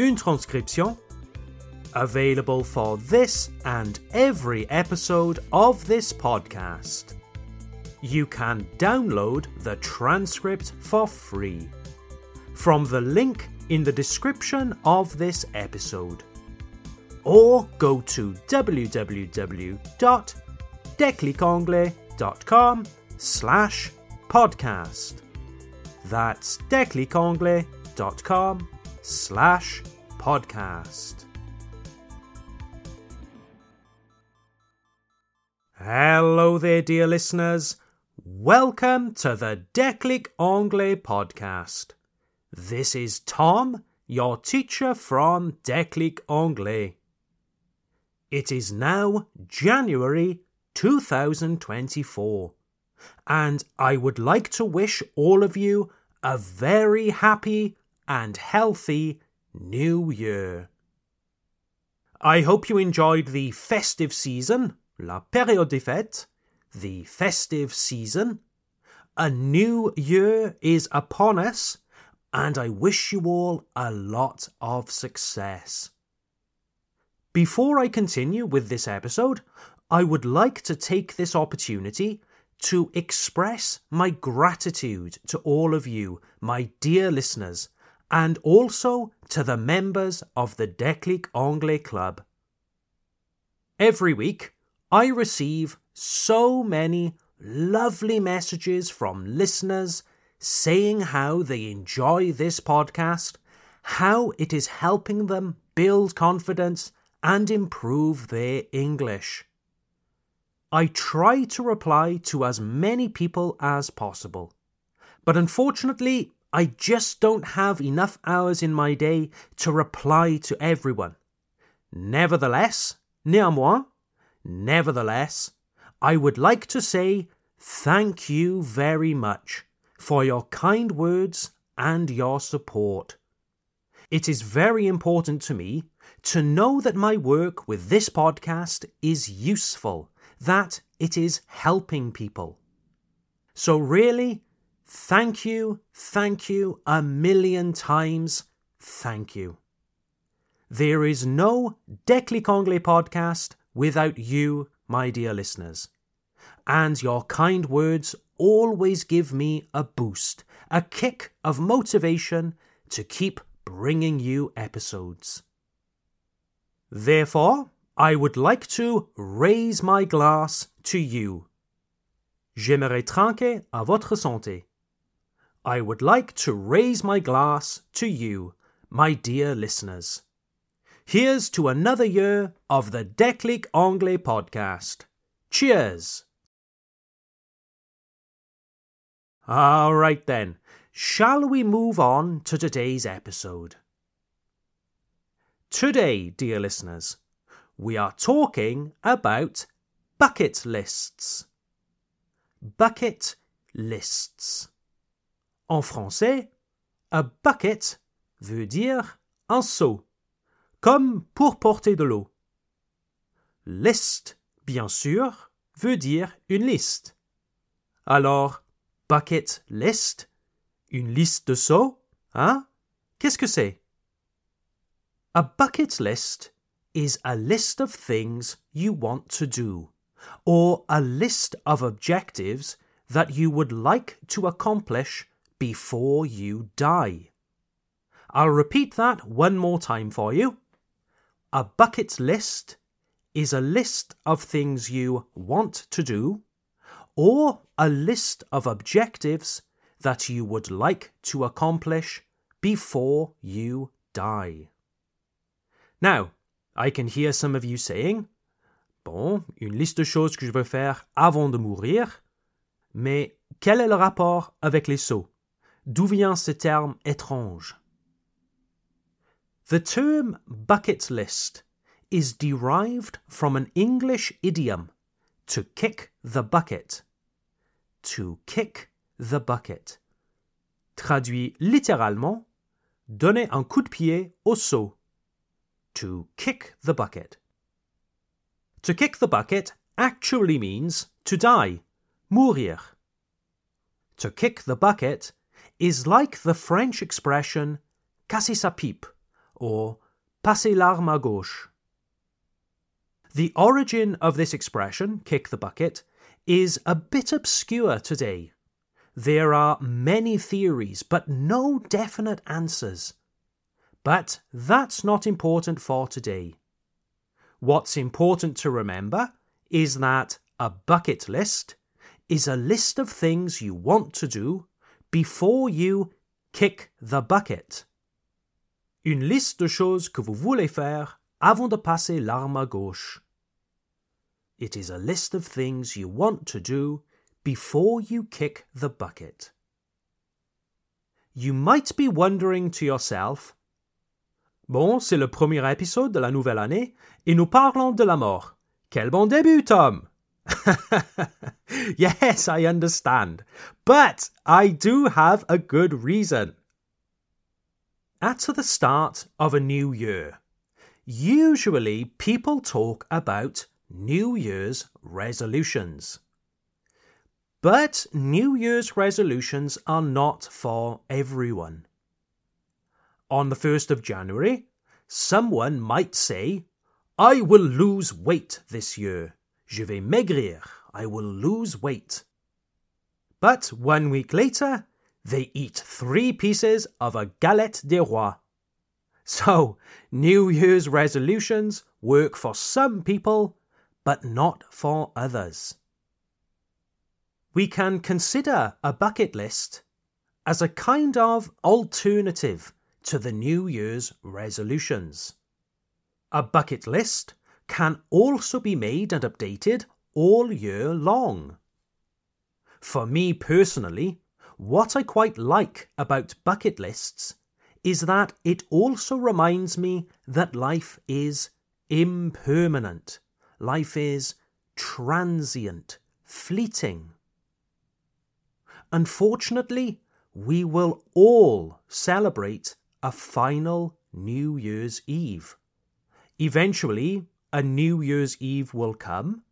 une transcription, available for this and every episode of this podcast. You can download the transcript for free from the link in the description of this episode. Or go to www.declicanglais.com slash podcast. That's declicanglais.com slash podcast. Hello there, dear listeners. Welcome to the Déclic Anglais podcast. This is Tom, your teacher from Déclic Anglais. It is now January 2024, and I would like to wish all of you a very happy and healthy New Year. I hope you enjoyed the festive season, la période des fêtes, the festive season. A new year is upon us, and I wish you all a lot of success. Before I continue with this episode, I would like to take this opportunity to express my gratitude to all of you, my dear listeners, and also to the members of the Déclic Anglais Club. Every week, I receive so many lovely messages from listeners saying how they enjoy this podcast, how it is helping them build confidence and improve their English. I try to reply to as many people as possible, but unfortunately, I just don't have enough hours in my day to reply to everyone. Nevertheless, néanmoins, nevertheless, I would like to say thank you very much for your kind words and your support. It is very important to me to know that my work with this podcast is useful, that it is helping people. So, really, Thank you, thank you a million times, thank you. There is no Déclic Anglais podcast without you, my dear listeners. And your kind words always give me a boost, a kick of motivation to keep bringing you episodes. Therefore, I would like to raise my glass to you. J'aimerais trinquer à votre santé. I would like to raise my glass to you, my dear listeners. Here's to another year of the Déclic Anglais podcast. Cheers! All right then, shall we move on to today's episode? Today, dear listeners, we are talking about bucket lists. Bucket lists. En français, a bucket veut dire un seau, comme pour porter de l'eau. List, bien sûr, veut dire une liste. Alors, bucket list, une liste de seaux, hein? Qu'est-ce que c'est? A bucket list is a list of things you want to do, or a list of objectives that you would like to accomplish before you die. I'll repeat that one more time for you. A bucket list is a list of things you want to do, or a list of objectives that you would like to accomplish before you die. Now, I can hear some of you saying, Bon, une liste de choses que je veux faire avant de mourir, mais quel est le rapport avec les seaux D'où vient ce terme étrange The term bucket list is derived from an English idiom to kick the bucket. To kick the bucket. Traduit littéralement, donner un coup de pied au seau. To kick the bucket. To kick the bucket actually means to die, mourir. To kick the bucket is like the French expression casser sa pipe or passer l'arme à gauche. The origin of this expression, kick the bucket, is a bit obscure today. There are many theories, but no definite answers. But that's not important for today. What's important to remember is that a bucket list is a list of things you want to do before you kick the bucket. Une liste de choses que vous voulez faire avant de passer l'arme à gauche. It is a list of things you want to do before you kick the bucket. You might be wondering to yourself, Bon, c'est le premier épisode de la nouvelle année et nous parlons de la mort. Quel bon début, Tom! yes, I understand. But I do have a good reason. At the start of a new year, usually people talk about New Year's resolutions. But New Year's resolutions are not for everyone. On the 1st of January, someone might say, I will lose weight this year. Je vais maigrir. I will lose weight. But one week later, they eat three pieces of a galette des rois. So, New Year's resolutions work for some people, but not for others. We can consider a bucket list as a kind of alternative to the New Year's resolutions. A bucket list can also be made and updated all year long. For me personally, what I quite like about bucket lists is that it also reminds me that life is impermanent. Life is transient, fleeting. Unfortunately, we will all celebrate a final New Year's Eve. Eventually, a New Year's Eve will come,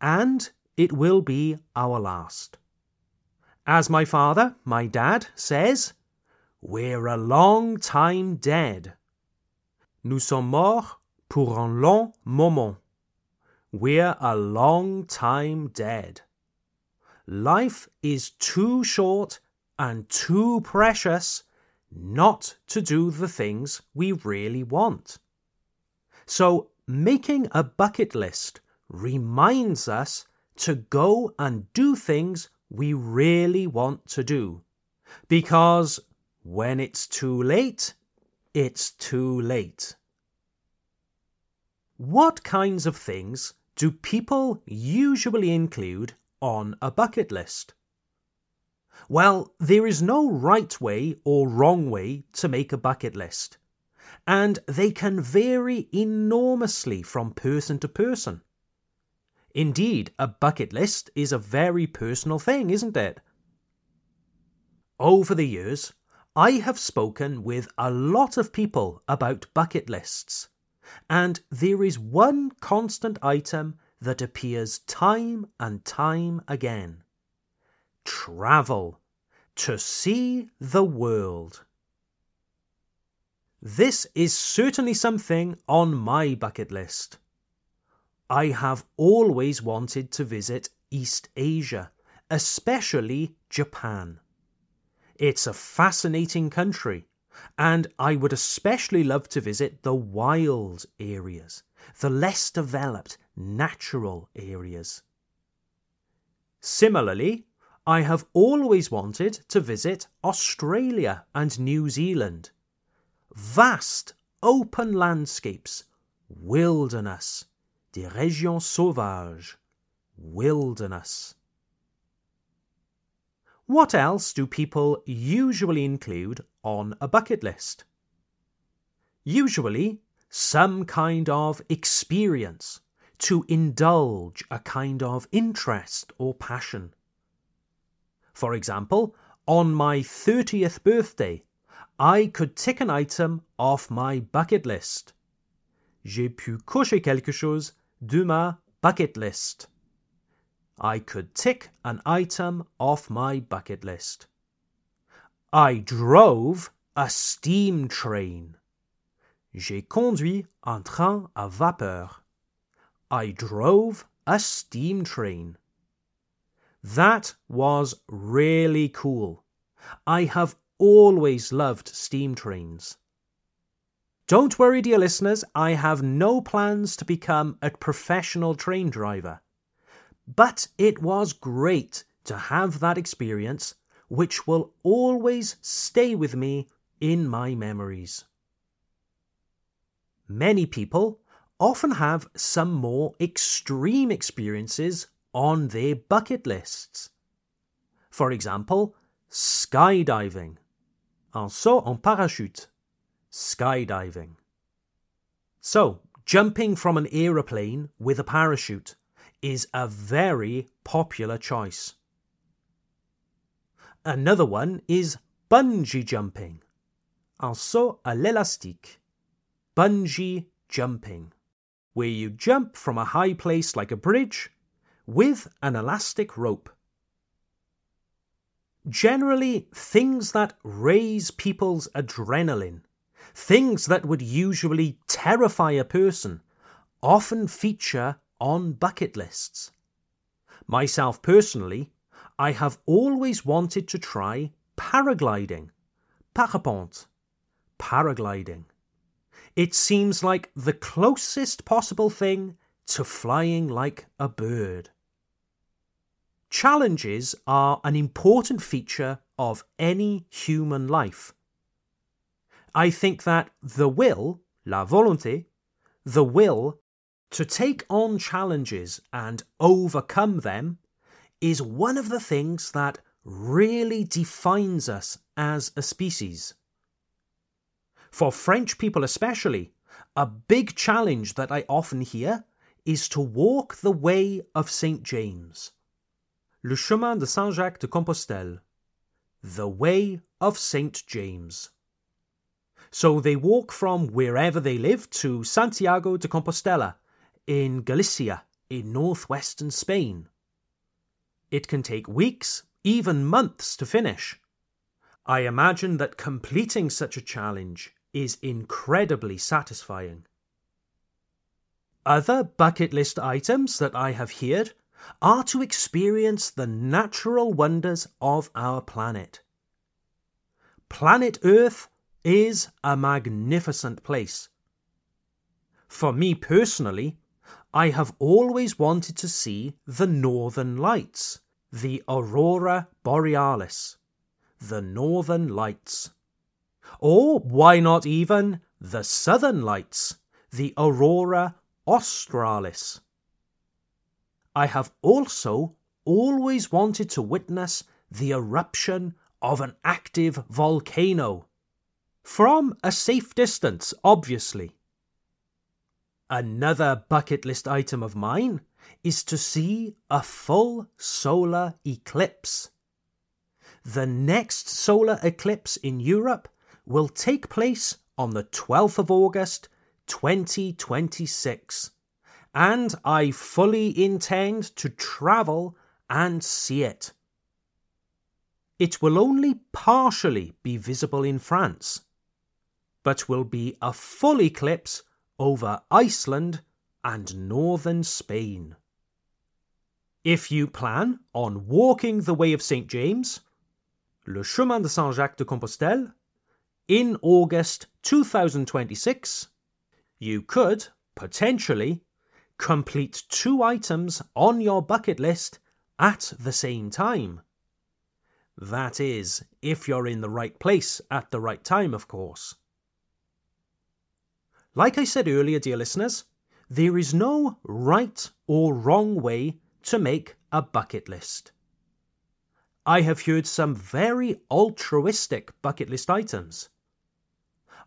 and it will be our last. As my father, my dad, says, we're a long time dead. Nous sommes morts pour un long moment. We're a long time dead. Life is too short and too precious not to do the things we really want. So making a bucket list reminds us to go and do things we really want to do. Because when it's too late, it's too late. What kinds of things do people usually include on a bucket list? Well, there is no right way or wrong way to make a bucket list and they can vary enormously from person to person. Indeed, a bucket list is a very personal thing, isn't it? Over the years, I have spoken with a lot of people about bucket lists, and there is one constant item that appears time and time again travel, to see the world. This is certainly something on my bucket list. I have always wanted to visit East Asia, especially Japan. It's a fascinating country, and I would especially love to visit the wild areas, the less developed natural areas. Similarly, I have always wanted to visit Australia and New Zealand vast open landscapes, wilderness, des régions sauvages, wilderness. What else do people usually include on a bucket list? Usually, some kind of experience, to indulge a kind of interest or passion. For example, on my 30th birthday, I could tick an item off my bucket list. J'ai pu cocher quelque chose de ma bucket list. I could tick an item off my bucket list. I drove a steam train. J'ai conduit un train à vapeur. I drove a steam train. That was really cool. I have always loved steam trains. Don't worry, dear listeners, I have no plans to become a professional train driver. But it was great to have that experience, which will always stay with me in my memories. Many people often have some more extreme experiences on their bucket lists. For example, skydiving, un saut en parachute, skydiving. So, jumping from an aeroplane with a parachute is a very popular choice. Another one is bungee jumping, un saut à l'élastique, bungee jumping, where you jump from a high place like a bridge with an elastic rope. Generally, things that raise people's adrenaline, things that would usually terrify a person, often feature on bucket lists. Myself personally, I have always wanted to try paragliding, parapente, paragliding. It seems like the closest possible thing to flying like a bird. Challenges are an important feature of any human life. I think that the will, la volonté, the will to take on challenges and overcome them is one of the things that really defines us as a species. For French people especially, a big challenge that I often hear is to walk the way of St. James. Le chemin de Saint-Jacques de Compostelle. The way of St. James. So they walk from wherever they live to Santiago de Compostela in Galicia in northwestern Spain. It can take weeks, even months to finish. I imagine that completing such a challenge is incredibly satisfying. Other bucket list items that I have heard are to experience the natural wonders of our planet. Planet Earth is a magnificent place. For me personally, I have always wanted to see the northern lights, the aurora borealis, the northern lights. Or why not even the southern lights, the aurora australis? I have also always wanted to witness the eruption of an active volcano. From a safe distance, obviously. Another bucket list item of mine is to see a full solar eclipse. The next solar eclipse in Europe will take place on the 12th of August 2026 and I fully intend to travel and see it. It will only partially be visible in France, but will be a full eclipse over Iceland and northern Spain. If you plan on walking the way of St. James, Le Chemin de Saint Jacques de Compostelle, in August 2026, you could potentially complete two items on your bucket list at the same time. That is, if you're in the right place at the right time, of course. Like I said earlier, dear listeners, there is no right or wrong way to make a bucket list. I have heard some very altruistic bucket list items.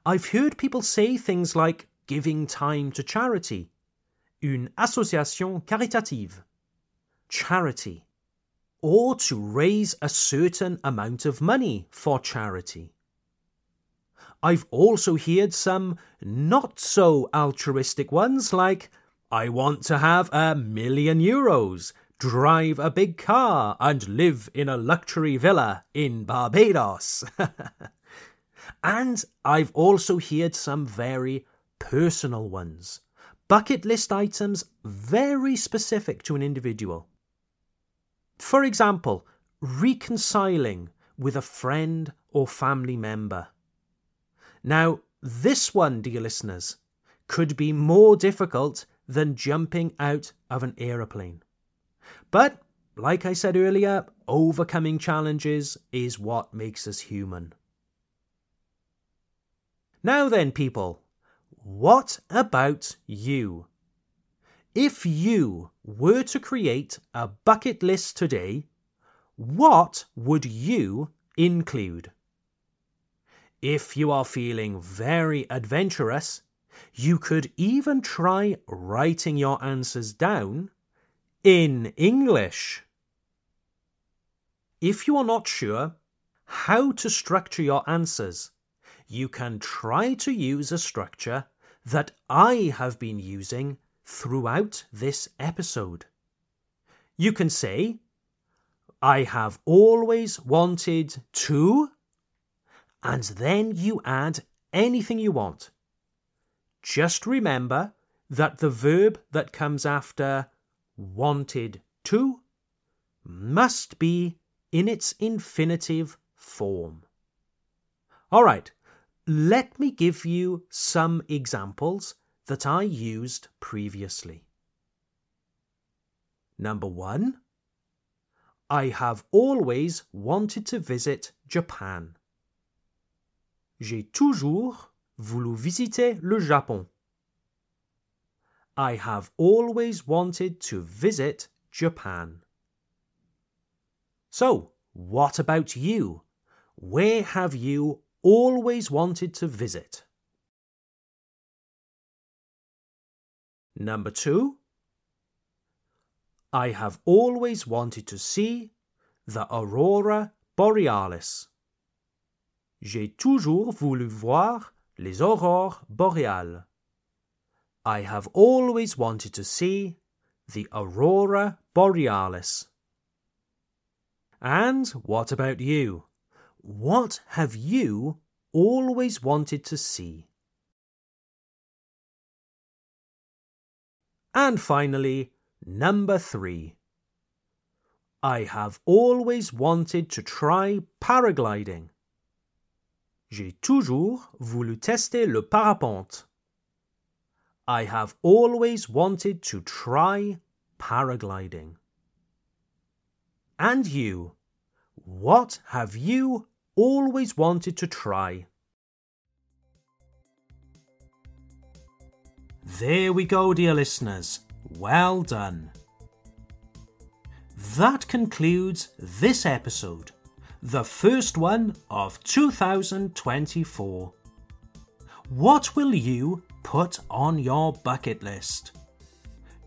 I've heard people say things like giving time to charity, une association caritative, charity, or to raise a certain amount of money for charity. I've also heard some not so altruistic ones like, I want to have a million euros, drive a big car, and live in a luxury villa in Barbados. and I've also heard some very personal ones, bucket list items very specific to an individual. For example, reconciling with a friend or family member. Now, this one, dear listeners, could be more difficult than jumping out of an aeroplane. But, like I said earlier, overcoming challenges is what makes us human. Now then, people, what about you? If you were to create a bucket list today, what would you include? If you are feeling very adventurous, you could even try writing your answers down in English. If you are not sure how to structure your answers, you can try to use a structure that I have been using throughout this episode. You can say, I have always wanted to and then you add anything you want. Just remember that the verb that comes after wanted to must be in its infinitive form. All right, let me give you some examples that I used previously. Number one, I have always wanted to visit Japan. J'ai toujours voulu visiter le Japon. I have always wanted to visit Japan. So, what about you? Where have you always wanted to visit? Number two, I have always wanted to see the aurora borealis. J'ai toujours voulu voir les aurores boréales. I have always wanted to see the aurora borealis. And what about you? What have you always wanted to see? And finally, number three. I have always wanted to try paragliding. J'ai toujours voulu tester le parapente. I have always wanted to try paragliding. And you? What have you always wanted to try? There we go, dear listeners. Well done. That concludes this episode the first one of 2024. What will you put on your bucket list?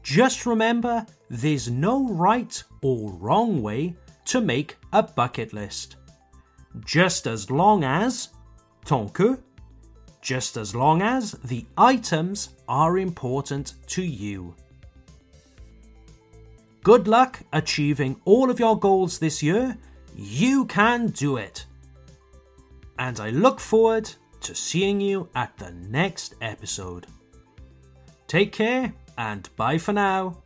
Just remember there's no right or wrong way to make a bucket list. Just as long as, tant que, just as long as the items are important to you. Good luck achieving all of your goals this year you can do it. And I look forward to seeing you at the next episode. Take care and bye for now.